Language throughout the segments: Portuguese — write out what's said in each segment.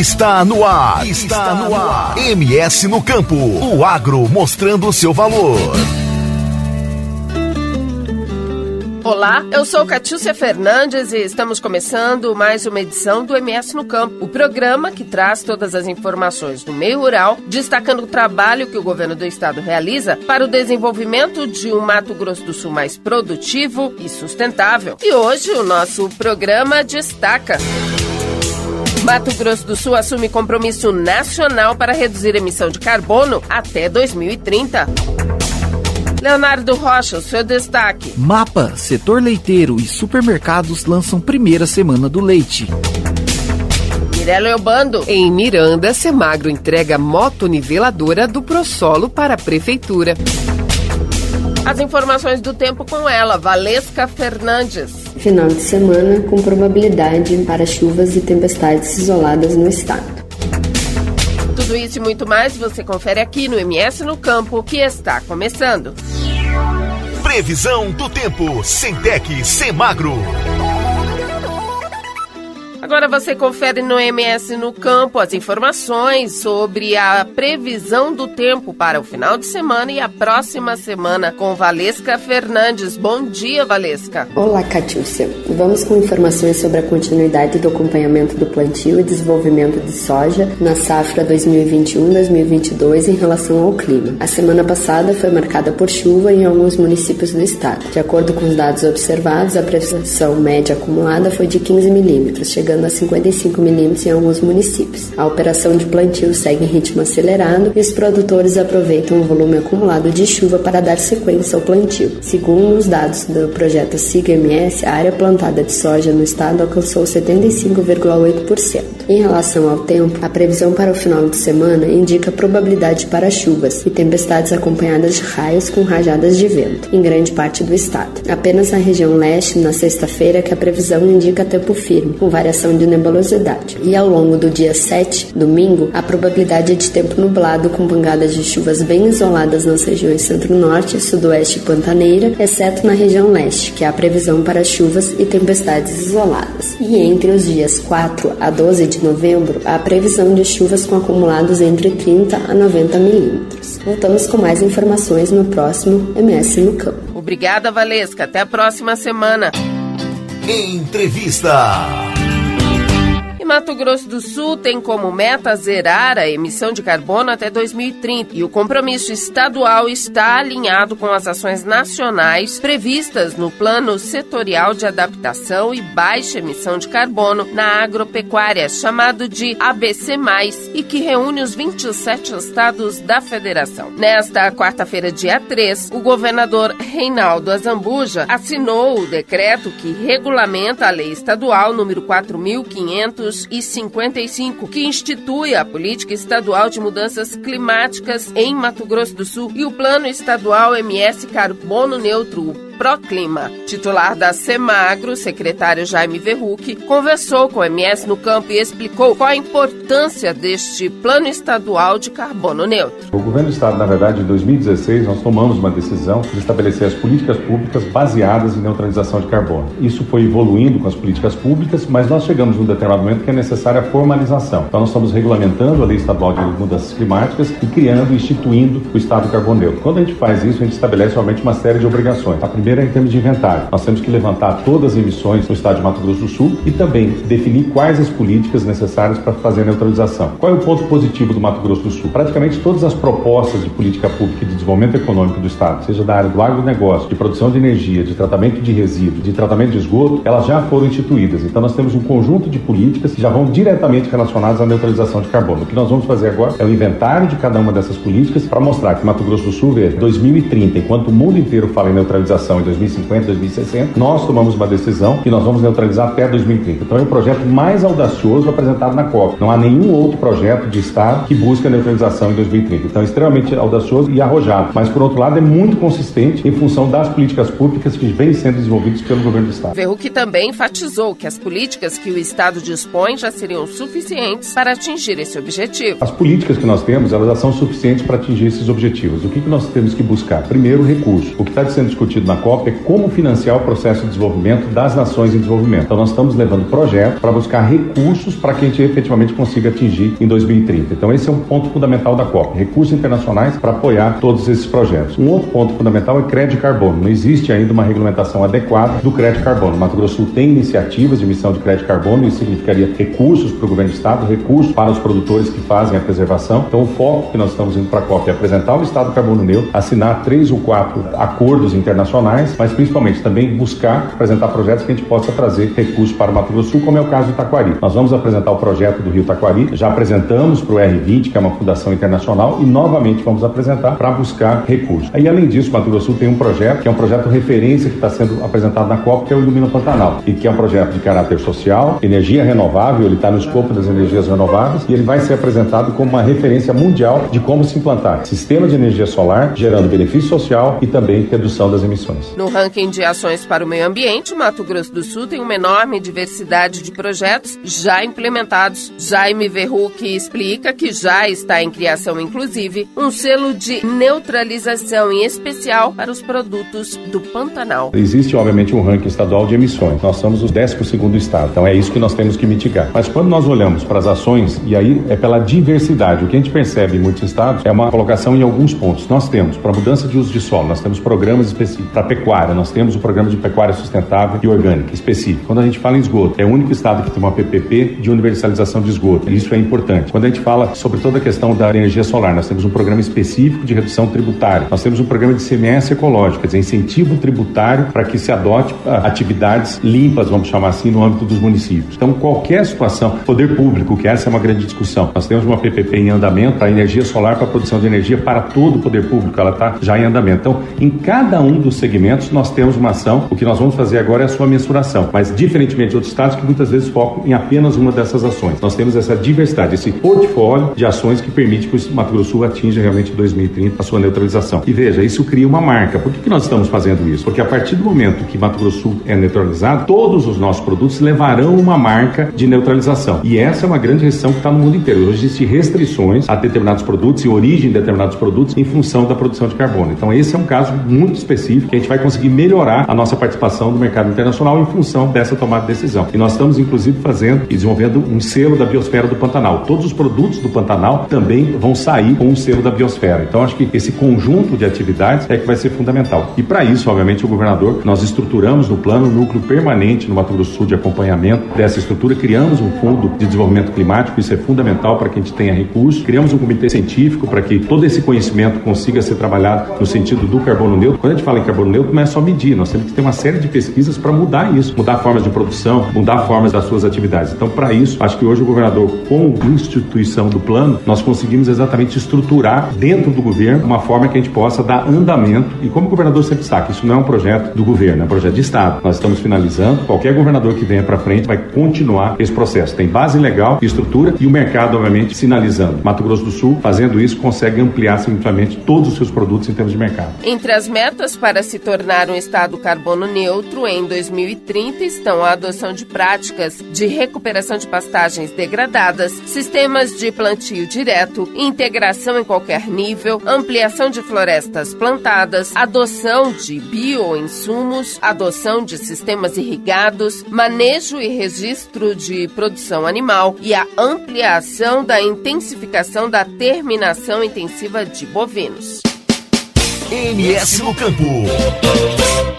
Está no ar. Está no ar. MS no campo. O agro mostrando o seu valor. Olá, eu sou Catiúcia Fernandes e estamos começando mais uma edição do MS no Campo, o programa que traz todas as informações do meio rural, destacando o trabalho que o governo do estado realiza para o desenvolvimento de um Mato Grosso do Sul mais produtivo e sustentável. E hoje o nosso programa destaca. Mato Grosso do Sul assume compromisso nacional para reduzir emissão de carbono até 2030. Leonardo Rocha, o seu destaque. Mapa, setor leiteiro e supermercados lançam primeira semana do leite. Mirella Eubando. Em Miranda, Semagro entrega moto niveladora do Prosolo para a Prefeitura. As informações do tempo com ela, Valesca Fernandes. Final de semana com probabilidade para chuvas e tempestades isoladas no estado. Tudo isso e muito mais você confere aqui no MS no Campo, que está começando. Previsão do tempo, Centec, Semagro. Agora você confere no MS no Campo as informações sobre a previsão do tempo para o final de semana e a próxima semana com Valesca Fernandes. Bom dia, Valesca. Olá, Catiúcia. Vamos com informações sobre a continuidade do acompanhamento do plantio e desenvolvimento de soja na safra 2021-2022 em relação ao clima. A semana passada foi marcada por chuva em alguns municípios do estado. De acordo com os dados observados, a pressão média acumulada foi de 15 milímetros, chegando a 55 milímetros em alguns municípios. A operação de plantio segue em ritmo acelerado e os produtores aproveitam o volume acumulado de chuva para dar sequência ao plantio. Segundo os dados do projeto SIGA-MS, a área plantada de soja no estado alcançou 75,8%. Em relação ao tempo, a previsão para o final de semana indica probabilidade para chuvas e tempestades acompanhadas de raios com rajadas de vento em grande parte do estado. Apenas na região leste, na sexta-feira, que a previsão indica tempo firme, com de nebulosidade. E ao longo do dia 7, domingo, a probabilidade é de tempo nublado com pancadas de chuvas bem isoladas nas regiões centro-norte, sudoeste e pantaneira, exceto na região leste, que há previsão para chuvas e tempestades isoladas. E entre os dias 4 a 12 de novembro, há previsão de chuvas com acumulados entre 30 a 90 milímetros. Voltamos com mais informações no próximo MS no Campo. Obrigada, Valesca. Até a próxima semana. Entrevista. Mato Grosso do Sul tem como meta zerar a emissão de carbono até 2030 e o compromisso estadual está alinhado com as ações nacionais previstas no Plano Setorial de Adaptação e Baixa Emissão de Carbono na Agropecuária, chamado de ABC, e que reúne os 27 estados da federação. Nesta quarta-feira, dia 3, o governador Reinaldo Azambuja assinou o decreto que regulamenta a lei estadual número 4500 e 55, que institui a Política Estadual de Mudanças Climáticas em Mato Grosso do Sul e o Plano Estadual MS Carbono Neutro Proclima. Titular da Semagro, secretário Jaime Verruc, conversou com o MS no campo e explicou qual a importância deste plano estadual de carbono neutro. O governo do estado, na verdade, em 2016, nós tomamos uma decisão de estabelecer as políticas públicas baseadas em neutralização de carbono. Isso foi evoluindo com as políticas públicas, mas nós chegamos num determinado momento que é necessária a formalização. Então nós estamos regulamentando a Lei Estadual de Mudanças Climáticas e criando instituindo o estado carbono neutro. Quando a gente faz isso, a gente estabelece realmente uma série de obrigações. A primeira em termos de inventário. Nós temos que levantar todas as emissões no estado de Mato Grosso do Sul e também definir quais as políticas necessárias para fazer a neutralização. Qual é o ponto positivo do Mato Grosso do Sul? Praticamente todas as propostas de política pública e de desenvolvimento econômico do estado, seja da área do agronegócio, de produção de energia, de tratamento de resíduos, de tratamento de esgoto, elas já foram instituídas. Então nós temos um conjunto de políticas que já vão diretamente relacionadas à neutralização de carbono. O que nós vamos fazer agora é o inventário de cada uma dessas políticas para mostrar que Mato Grosso do Sul vê 2030, enquanto o mundo inteiro fala em neutralização em 2050, 2060, nós tomamos uma decisão que nós vamos neutralizar até 2030. Então é o projeto mais audacioso apresentado na COP. Não há nenhum outro projeto de Estado que busque a neutralização em 2030. Então é extremamente audacioso e arrojado. Mas, por outro lado, é muito consistente em função das políticas públicas que vêm sendo desenvolvidas pelo governo do Estado. Verruc também enfatizou que as políticas que o Estado dispõe já seriam suficientes para atingir esse objetivo. As políticas que nós temos, elas já são suficientes para atingir esses objetivos. O que, que nós temos que buscar? Primeiro, recurso. O que está sendo discutido na COP COP é como financiar o processo de desenvolvimento das nações em desenvolvimento. Então, nós estamos levando projetos para buscar recursos para que a gente efetivamente consiga atingir em 2030. Então, esse é um ponto fundamental da COP: recursos internacionais para apoiar todos esses projetos. Um outro ponto fundamental é crédito carbono. Não existe ainda uma regulamentação adequada do crédito carbono. O Mato Grosso Sul tem iniciativas de emissão de crédito carbono, isso significaria recursos para o governo do estado, recursos para os produtores que fazem a preservação. Então, o foco que nós estamos indo para a COP é apresentar o estado carbono neutro, assinar três ou quatro acordos internacionais, mas principalmente também buscar apresentar projetos que a gente possa trazer recursos para o Mato Grosso do Sul, como é o caso do Taquari. Nós vamos apresentar o projeto do Rio Taquari, já apresentamos para o R20, que é uma fundação internacional, e novamente vamos apresentar para buscar recursos. Aí, além disso, o Mato Grosso do Sul tem um projeto que é um projeto referência que está sendo apresentado na COP, que é o Ilumina Pantanal, e que é um projeto de caráter social, energia renovável, ele está no escopo das energias renováveis, e ele vai ser apresentado como uma referência mundial de como se implantar sistema de energia solar, gerando benefício social e também redução das emissões. No ranking de ações para o meio ambiente, Mato Grosso do Sul tem uma enorme diversidade de projetos já implementados. Jaime Verruc explica que já está em criação, inclusive, um selo de neutralização em especial para os produtos do Pantanal. Existe, obviamente, um ranking estadual de emissões. Nós somos o 12 estado, então é isso que nós temos que mitigar. Mas quando nós olhamos para as ações, e aí é pela diversidade, o que a gente percebe em muitos estados é uma colocação em alguns pontos. Nós temos, para mudança de uso de solo, nós temos programas específicos. Para pecuária, nós temos o programa de pecuária sustentável e orgânica específico. Quando a gente fala em esgoto, é o único estado que tem uma PPP de universalização de esgoto. Isso é importante. Quando a gente fala sobre toda a questão da energia solar, nós temos um programa específico de redução tributária. Nós temos um programa de CMS ecológico, quer dizer, incentivo tributário para que se adote ah, atividades limpas, vamos chamar assim, no âmbito dos municípios. Então, qualquer situação, poder público, que essa é uma grande discussão. Nós temos uma PPP em andamento para energia solar, para produção de energia para todo o poder público, ela está já em andamento. Então, em cada um dos segmentos, nós temos uma ação. O que nós vamos fazer agora é a sua mensuração, mas diferentemente de outros estados que muitas vezes focam em apenas uma dessas ações. Nós temos essa diversidade, esse portfólio de ações que permite que o Mato Grosso Sul atinja realmente em 2030 a sua neutralização. E veja, isso cria uma marca. Por que, que nós estamos fazendo isso? Porque a partir do momento que Mato Grosso Sul é neutralizado, todos os nossos produtos levarão uma marca de neutralização. E essa é uma grande restrição que está no mundo inteiro. Hoje existem restrições a determinados produtos e origem de determinados produtos em função da produção de carbono. Então, esse é um caso muito específico que a gente vai conseguir melhorar a nossa participação no mercado internacional em função dessa tomada de decisão. E nós estamos, inclusive, fazendo e desenvolvendo um selo da biosfera do Pantanal. Todos os produtos do Pantanal também vão sair com um selo da biosfera. Então, acho que esse conjunto de atividades é que vai ser fundamental. E para isso, obviamente, o governador, nós estruturamos no plano um núcleo permanente no Mato Grosso do Sul de acompanhamento dessa estrutura, criamos um fundo de desenvolvimento climático, isso é fundamental para que a gente tenha recursos, criamos um comitê científico para que todo esse conhecimento consiga ser trabalhado no sentido do carbono neutro. Quando a gente fala em carbono neutro, não é só medir, nós temos que ter uma série de pesquisas para mudar isso, mudar formas de produção, mudar formas das suas atividades. Então, para isso, acho que hoje o governador, com instituição do plano, nós conseguimos exatamente estruturar dentro do governo uma forma que a gente possa dar andamento. E como o governador sempre sabe, isso não é um projeto do governo, é um projeto de Estado. Nós estamos finalizando, qualquer governador que venha para frente vai continuar esse processo. Tem base legal, estrutura e o mercado, obviamente, sinalizando. Mato Grosso do Sul, fazendo isso, consegue ampliar simplesmente todos os seus produtos em termos de mercado. Entre as metas para se tornar um estado carbono neutro em 2030 estão a adoção de práticas de recuperação de pastagens degradadas, sistemas de plantio direto, integração em qualquer nível, ampliação de florestas plantadas, adoção de bioinsumos, adoção de sistemas irrigados, manejo e registro de produção animal e a ampliação da intensificação da terminação intensiva de bovinos. MS no Campo.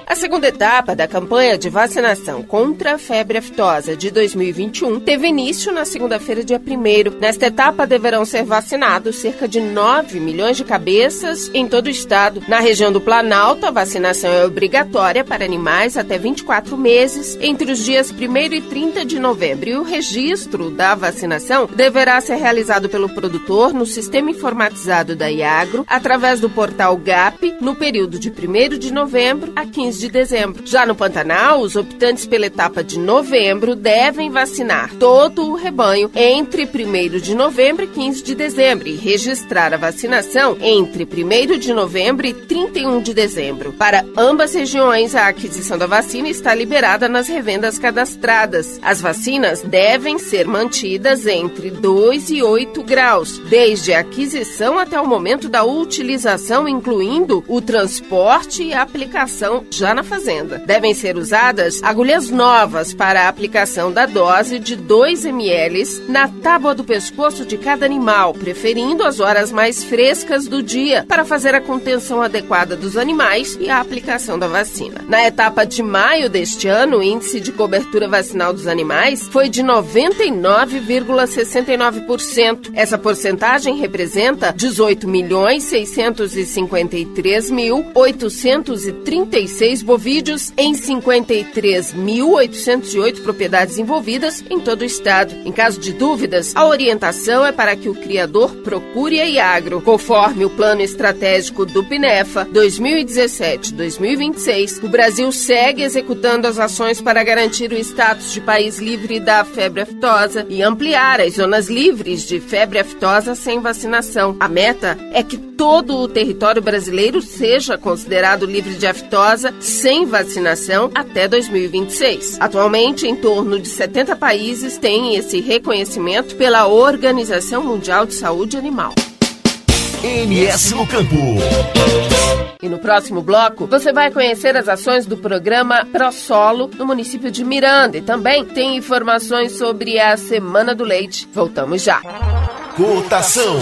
A segunda etapa da campanha de vacinação contra a febre aftosa de 2021 teve início na segunda-feira, dia 1. Nesta etapa deverão ser vacinados cerca de 9 milhões de cabeças em todo o estado. Na região do Planalto, a vacinação é obrigatória para animais até 24 meses entre os dias 1 e 30 de novembro. E o registro da vacinação deverá ser realizado pelo produtor no sistema informatizado da Iagro através do portal GAP no período de 1 de novembro a 15 de dezembro. Já no Pantanal, os optantes pela etapa de novembro devem vacinar todo o rebanho entre 1 de novembro e 15 de dezembro e registrar a vacinação entre 1 de novembro e 31 de dezembro. Para ambas regiões, a aquisição da vacina está liberada nas revendas cadastradas. As vacinas devem ser mantidas entre 2 e 8 graus, desde a aquisição até o momento da utilização, incluindo o transporte e a aplicação já na fazenda. Devem ser usadas agulhas novas para a aplicação da dose de 2 ml na tábua do pescoço de cada animal, preferindo as horas mais frescas do dia para fazer a contenção adequada dos animais e a aplicação da vacina. Na etapa de maio deste ano, o índice de cobertura vacinal dos animais foi de 99,69%. Essa porcentagem representa 18 milhões 653 mil 836 bovídeos em 53.808 propriedades envolvidas em todo o estado. Em caso de dúvidas, a orientação é para que o criador procure a Iagro, conforme o plano estratégico do PINEFA 2017-2026. O Brasil segue executando as ações para garantir o status de país livre da febre aftosa e ampliar as zonas livres de febre aftosa sem vacinação. A meta é que todo o território brasileiro seja considerado livre de aftosa sem vacinação até 2026. Atualmente, em torno de 70 países têm esse reconhecimento pela Organização Mundial de Saúde Animal. MS no Campo. E no próximo bloco, você vai conhecer as ações do programa ProSolo no município de Miranda e também tem informações sobre a Semana do Leite. Voltamos já. Cotação.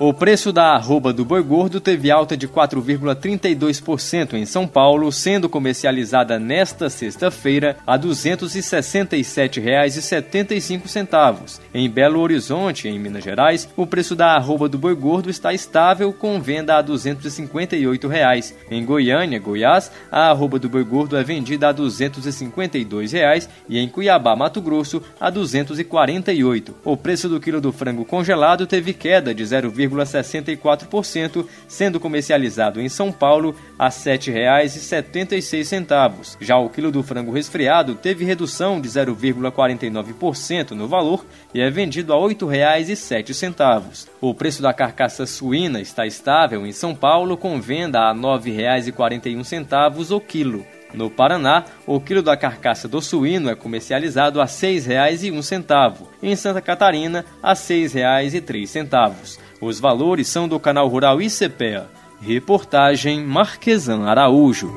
O preço da arroba do boi gordo teve alta de 4,32% em São Paulo, sendo comercializada nesta sexta-feira a R$ 267,75. Em Belo Horizonte, em Minas Gerais, o preço da arroba do boi gordo está estável, com venda a 258 reais. Em Goiânia, Goiás, a arroba do boi gordo é vendida a 252 reais, e em Cuiabá, Mato Grosso, a R$ 248. O preço do quilo do frango congelado teve queda de 0,5%. 0,64%, sendo comercializado em São Paulo a R$ 7,76. Já o quilo do frango resfriado teve redução de 0,49% no valor e é vendido a R$ 8,07. O preço da carcaça suína está estável em São Paulo, com venda a R$ 9,41 o quilo. No Paraná, o quilo da carcaça do suíno é comercializado a R$ 6,01. Em Santa Catarina, a R$ 6,03. Os valores são do canal Rural ICPEA. Reportagem Marquesan Araújo.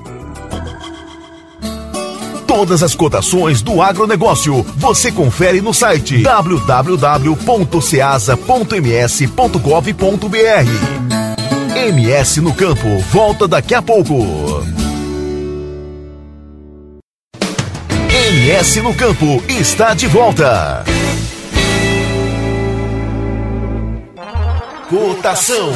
Todas as cotações do agronegócio você confere no site www.ceasa.ms.gov.br. MS no campo, volta daqui a pouco. MS no campo está de volta. Cotação.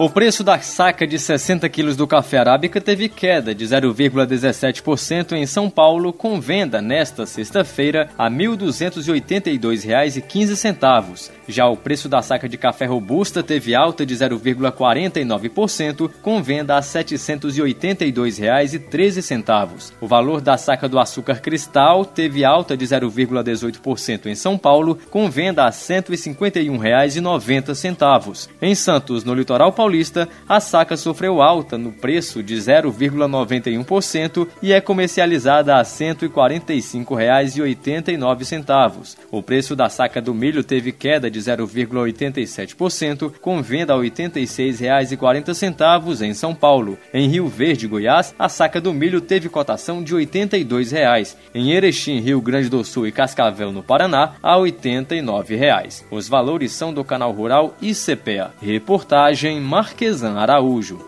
O preço da saca de 60 quilos do café arábica teve queda de 0,17% em São Paulo, com venda nesta sexta-feira a R$ 1.282,15. Já o preço da saca de café robusta teve alta de 0,49%, com venda a R$ 782,13. O valor da saca do açúcar cristal teve alta de 0,18% em São Paulo, com venda a R$ 151,90. Em Santos, no litoral paulista, a saca sofreu alta no preço de 0,91% e é comercializada a R$ 145,89. O preço da saca do milho teve queda de 0,87%, com venda a R$ 86,40 em São Paulo. Em Rio Verde, Goiás, a saca do milho teve cotação de 82 reais. Em Erechim, Rio Grande do Sul e Cascavel, no Paraná, a 89 reais. Os valores são do canal Rural ICPA. Reportagem Marquesan Araújo.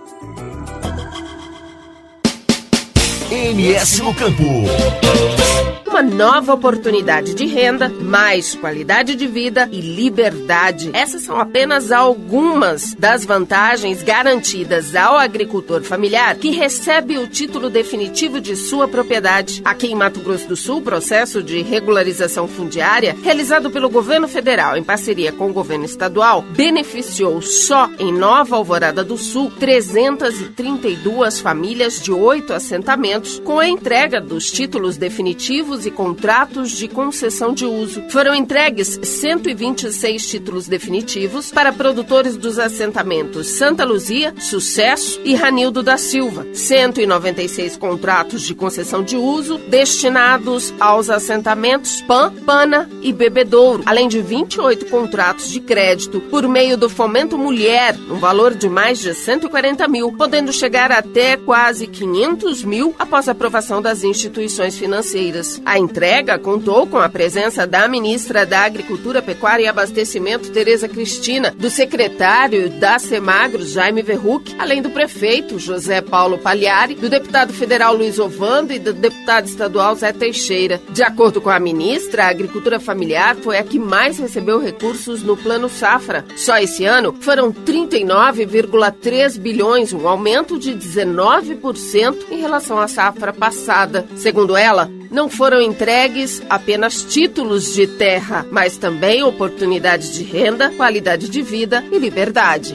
MS no campo. Nova oportunidade de renda, mais qualidade de vida e liberdade. Essas são apenas algumas das vantagens garantidas ao agricultor familiar que recebe o título definitivo de sua propriedade. Aqui em Mato Grosso do Sul, o processo de regularização fundiária, realizado pelo governo federal em parceria com o governo estadual, beneficiou só em Nova Alvorada do Sul 332 famílias de oito assentamentos com a entrega dos títulos definitivos e contratos de concessão de uso. Foram entregues 126 títulos definitivos para produtores dos assentamentos Santa Luzia, Sucesso e Ranildo da Silva. 196 contratos de concessão de uso destinados aos assentamentos Pan, Pana e Bebedouro, além de 28 contratos de crédito por meio do Fomento Mulher, um valor de mais de 140 mil, podendo chegar até quase 500 mil após aprovação das instituições financeiras. A entrega contou com a presença da ministra da Agricultura, Pecuária e Abastecimento, Tereza Cristina, do secretário da Semagro, Jaime Verruc, além do prefeito, José Paulo Pagliari, do deputado federal Luiz Ovando e do deputado estadual Zé Teixeira. De acordo com a ministra, a agricultura familiar foi a que mais recebeu recursos no Plano Safra. Só esse ano foram 39,3 bilhões, um aumento de 19% em relação à safra passada. Segundo ela, não foram entregues apenas títulos de terra, mas também oportunidades de renda, qualidade de vida e liberdade.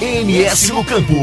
MS no Campo.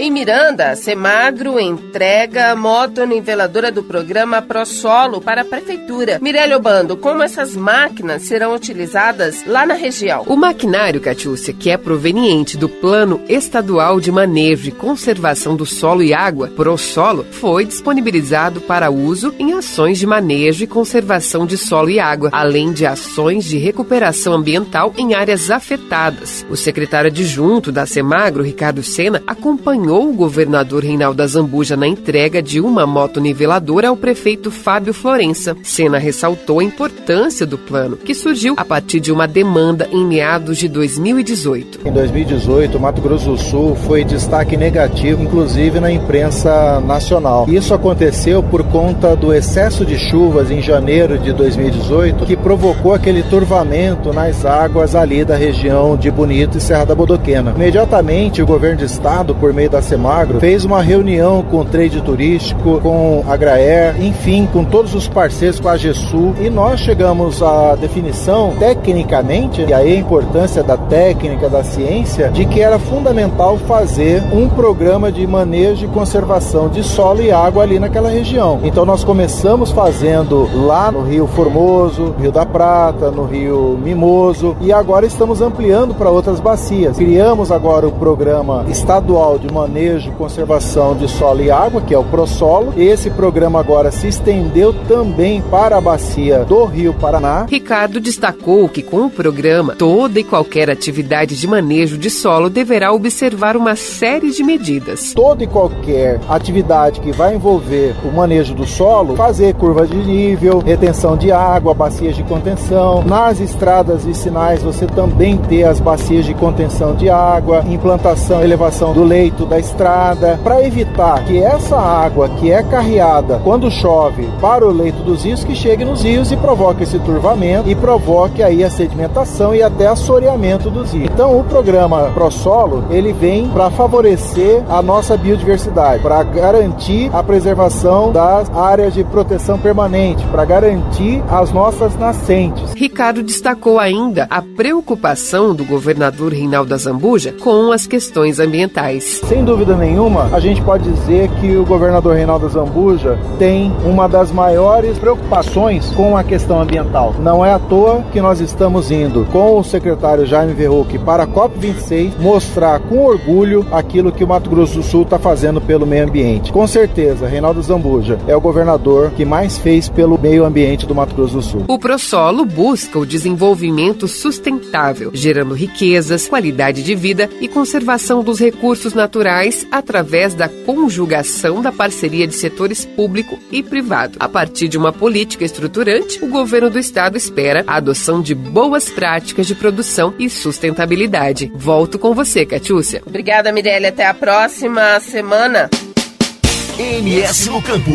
Em Miranda, Semagro entrega moto niveladora do programa ProSolo para a Prefeitura. Mirelle Obando, como essas máquinas serão utilizadas lá na região? O maquinário, Catiúcia, que é proveniente do Plano Estadual de Manejo e Conservação do Solo e Água, ProSolo, foi disponibilizado para uso em ações de manejo e conservação de solo e água, além de ações de recuperação ambiental em áreas afetadas. O secretário adjunto da Semagro, Ricardo Sena, acompanhou acompanhou o governador Reinaldo Azambuja na entrega de uma moto niveladora ao prefeito Fábio Florença. Sena ressaltou a importância do plano, que surgiu a partir de uma demanda em meados de 2018. Em 2018, o Mato Grosso do Sul foi destaque negativo, inclusive na imprensa nacional. Isso aconteceu por conta do excesso de chuvas em janeiro de 2018, que provocou aquele turvamento nas águas ali da região de Bonito e Serra da Bodoquena. Imediatamente, o governo de estado, por meio da da Semagro, fez uma reunião com o trade turístico, com a Graer, enfim, com todos os parceiros, com a GESU, e nós chegamos à definição, tecnicamente, e aí a importância da técnica, da ciência, de que era fundamental fazer um programa de manejo e conservação de solo e água ali naquela região. Então nós começamos fazendo lá no Rio Formoso, Rio da Prata, no Rio Mimoso, e agora estamos ampliando para outras bacias. Criamos agora o programa estadual de manejo manejo conservação de solo e água, que é o ProSolo. Esse programa agora se estendeu também para a bacia do Rio Paraná. Ricardo destacou que com o programa, toda e qualquer atividade de manejo de solo deverá observar uma série de medidas. Toda e qualquer atividade que vai envolver o manejo do solo, fazer curva de nível, retenção de água, bacias de contenção. Nas estradas e sinais você também ter as bacias de contenção de água, implantação, elevação do leito da estrada, para evitar que essa água que é carreada quando chove para o leito dos rios que chegue nos rios e provoque esse turvamento e provoque aí a sedimentação e até assoreamento dos rios. Então o programa ProSolo, ele vem para favorecer a nossa biodiversidade, para garantir a preservação das áreas de proteção permanente, para garantir as nossas nascentes. Ricardo destacou ainda a preocupação do governador Reinaldo Azambuja com as questões ambientais. Sem dúvida nenhuma, a gente pode dizer que o governador Reinaldo Zambuja tem uma das maiores preocupações com a questão ambiental. Não é à toa que nós estamos indo com o secretário Jaime Verruc para a COP26 mostrar com orgulho aquilo que o Mato Grosso do Sul está fazendo pelo meio ambiente. Com certeza, Reinaldo Zambuja é o governador que mais fez pelo meio ambiente do Mato Grosso do Sul. O ProSolo busca o desenvolvimento sustentável, gerando riquezas, qualidade de vida e conservação dos recursos naturais através da conjugação da parceria de setores público e privado. A partir de uma política estruturante, o governo do estado espera a adoção de boas práticas de produção e sustentabilidade. Volto com você, Catiúcia. Obrigada, Mirelle. Até a próxima semana. MS no Campo.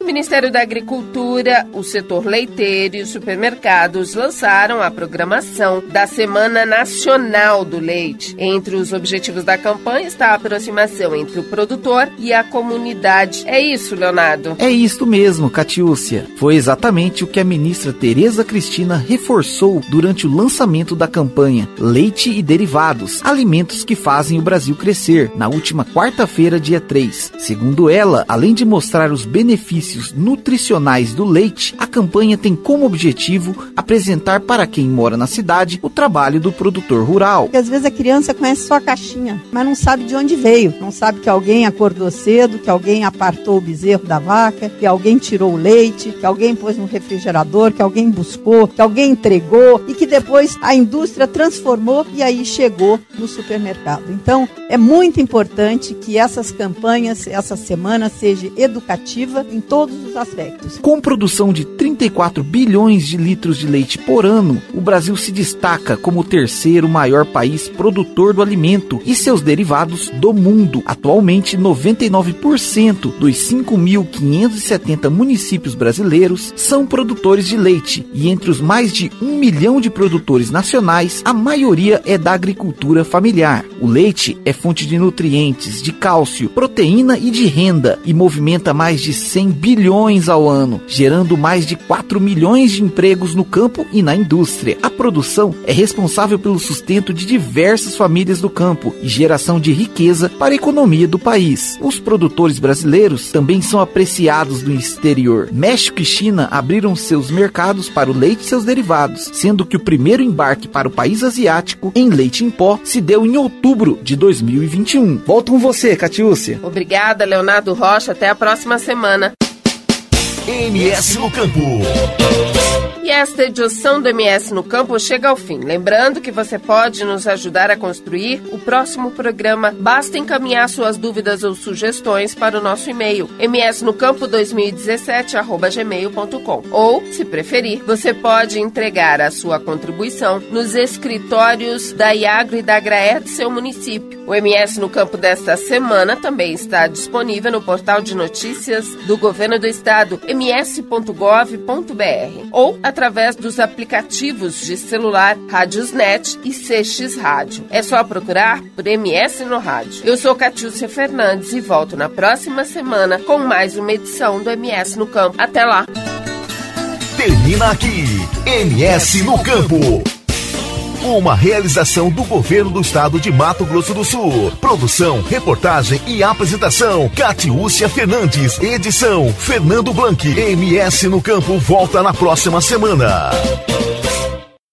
O Ministério da Agricultura, o setor leiteiro e os supermercados lançaram a programação da Semana Nacional do Leite. Entre os objetivos da campanha está a aproximação entre o produtor e a comunidade. É isso, Leonardo? É isso mesmo, Catiúcia. Foi exatamente o que a ministra Tereza Cristina reforçou durante o lançamento da campanha Leite e Derivados, alimentos que fazem o Brasil crescer, na última quarta-feira, dia 3. Segundo ela, além de mostrar os benefícios nutricionais do leite, a campanha tem como objetivo apresentar para quem mora na cidade o trabalho do produtor rural. Às vezes a criança conhece só a caixinha, mas não sabe de onde veio, não sabe que alguém acordou cedo, que alguém apartou o bezerro da vaca, que alguém tirou o leite, que alguém pôs no refrigerador, que alguém buscou, que alguém entregou e que depois a indústria transformou e aí chegou no supermercado. Então, é muito importante que essas campanhas, essa semana seja educativa em todos os aspectos. Com produção de 34 bilhões de litros de leite por ano, o Brasil se destaca como o terceiro maior país produtor do alimento e seus derivados do mundo. Atualmente, 99% dos 5.570 municípios brasileiros são produtores de leite e entre os mais de um milhão de produtores nacionais, a maioria é da agricultura familiar. O leite é fonte de nutrientes, de cálcio, proteína e de renda e movimenta mais de 100 bilhões ao ano, gerando mais de 4 milhões de empregos no campo e na indústria. A produção é responsável pelo sustento de diversas famílias do campo e geração de riqueza para a economia do país. Os produtores brasileiros também são apreciados no exterior. México e China abriram seus mercados para o leite e seus derivados, sendo que o primeiro embarque para o país asiático em leite em pó se deu em outubro de 2021. Volto com você, Catiúcia. Obrigada, Leonardo Rocha. Até a próxima semana. MS no Campo. E esta edição do MS no Campo chega ao fim. Lembrando que você pode nos ajudar a construir o próximo programa. Basta encaminhar suas dúvidas ou sugestões para o nosso e-mail msnocampo2017@gmail.com. Ou, se preferir, você pode entregar a sua contribuição nos escritórios da Iagro e da Graer de seu município. O MS no Campo desta semana também está disponível no portal de notícias do Governo do Estado, ms.gov.br, ou através dos aplicativos de celular Rádiosnet e CX Rádio. É só procurar por MS no Rádio. Eu sou Catiúcia Fernandes e volto na próxima semana com mais uma edição do MS no Campo. Até lá! Termina aqui, MS no Campo. Uma realização do governo do estado de Mato Grosso do Sul. Produção, reportagem e apresentação: Catiúcia Fernandes. Edição: Fernando Blanc. MS no Campo volta na próxima semana.